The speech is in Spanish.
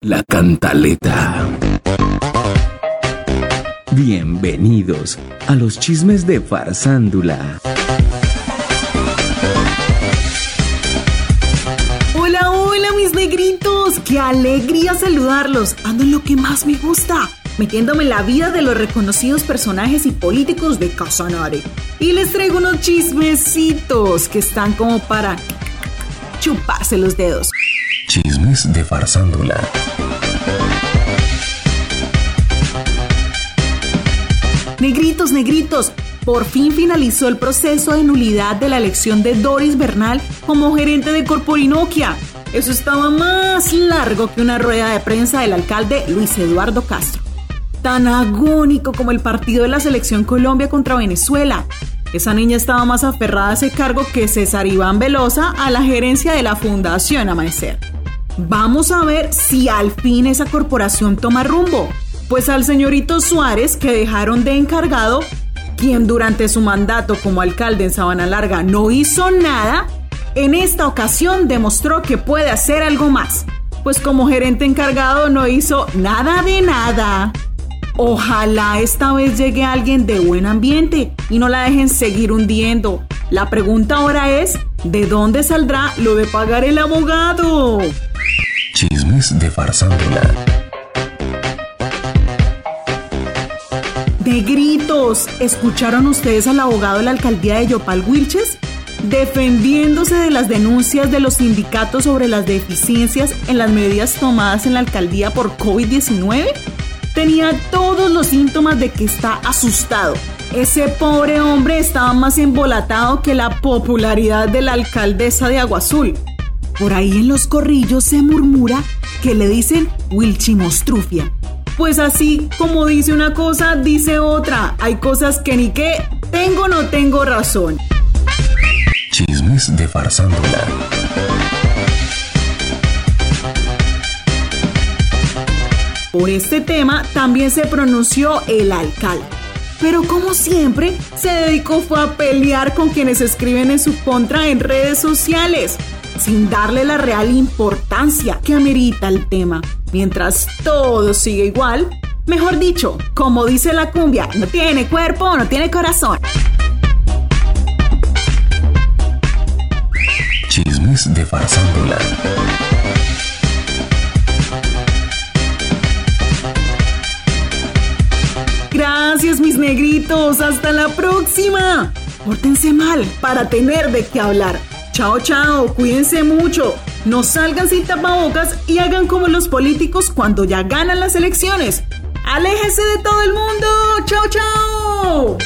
La cantaleta. Bienvenidos a los chismes de Farsándula. Hola, hola mis negritos, qué alegría saludarlos. Ando en lo que más me gusta, metiéndome en la vida de los reconocidos personajes y políticos de Casanare. Y les traigo unos chismecitos que están como para chuparse los dedos. Chismes de Farsándula. Negritos, negritos, por fin finalizó el proceso de nulidad de la elección de Doris Bernal como gerente de Corporinoquia. Eso estaba más largo que una rueda de prensa del alcalde Luis Eduardo Castro. Tan agónico como el partido de la selección Colombia contra Venezuela. Esa niña estaba más aferrada a ese cargo que César Iván Velosa a la gerencia de la Fundación Amanecer. Vamos a ver si al fin esa corporación toma rumbo. Pues al señorito Suárez que dejaron de encargado, quien durante su mandato como alcalde en Sabana Larga no hizo nada, en esta ocasión demostró que puede hacer algo más. Pues como gerente encargado no hizo nada de nada. Ojalá esta vez llegue alguien de buen ambiente y no la dejen seguir hundiendo. La pregunta ahora es, ¿de dónde saldrá lo de pagar el abogado? Chismes de Farsándula. Negritos, ¿escucharon ustedes al abogado de la alcaldía de Yopal Wilches? Defendiéndose de las denuncias de los sindicatos sobre las deficiencias en las medidas tomadas en la alcaldía por COVID-19 tenía todos los síntomas de que está asustado. Ese pobre hombre estaba más embolatado que la popularidad de la alcaldesa de Agua Azul. Por ahí en los corrillos se murmura que le dicen Wilchimostrufia. Pues así como dice una cosa, dice otra. Hay cosas que ni que tengo o no tengo razón. Chismes de Farsándula. Por este tema también se pronunció el alcalde. Pero como siempre, se dedicó fue a pelear con quienes escriben en su contra en redes sociales, sin darle la real importancia que amerita el tema. Mientras todo sigue igual, mejor dicho, como dice la cumbia, no tiene cuerpo, no tiene corazón. Chismes de Farsándula. Gracias mis negritos, hasta la próxima. Pórtense mal para tener de qué hablar. Chao, chao, cuídense mucho. No salgan sin tapabocas y hagan como los políticos cuando ya ganan las elecciones. Aléjense de todo el mundo. Chao, chao.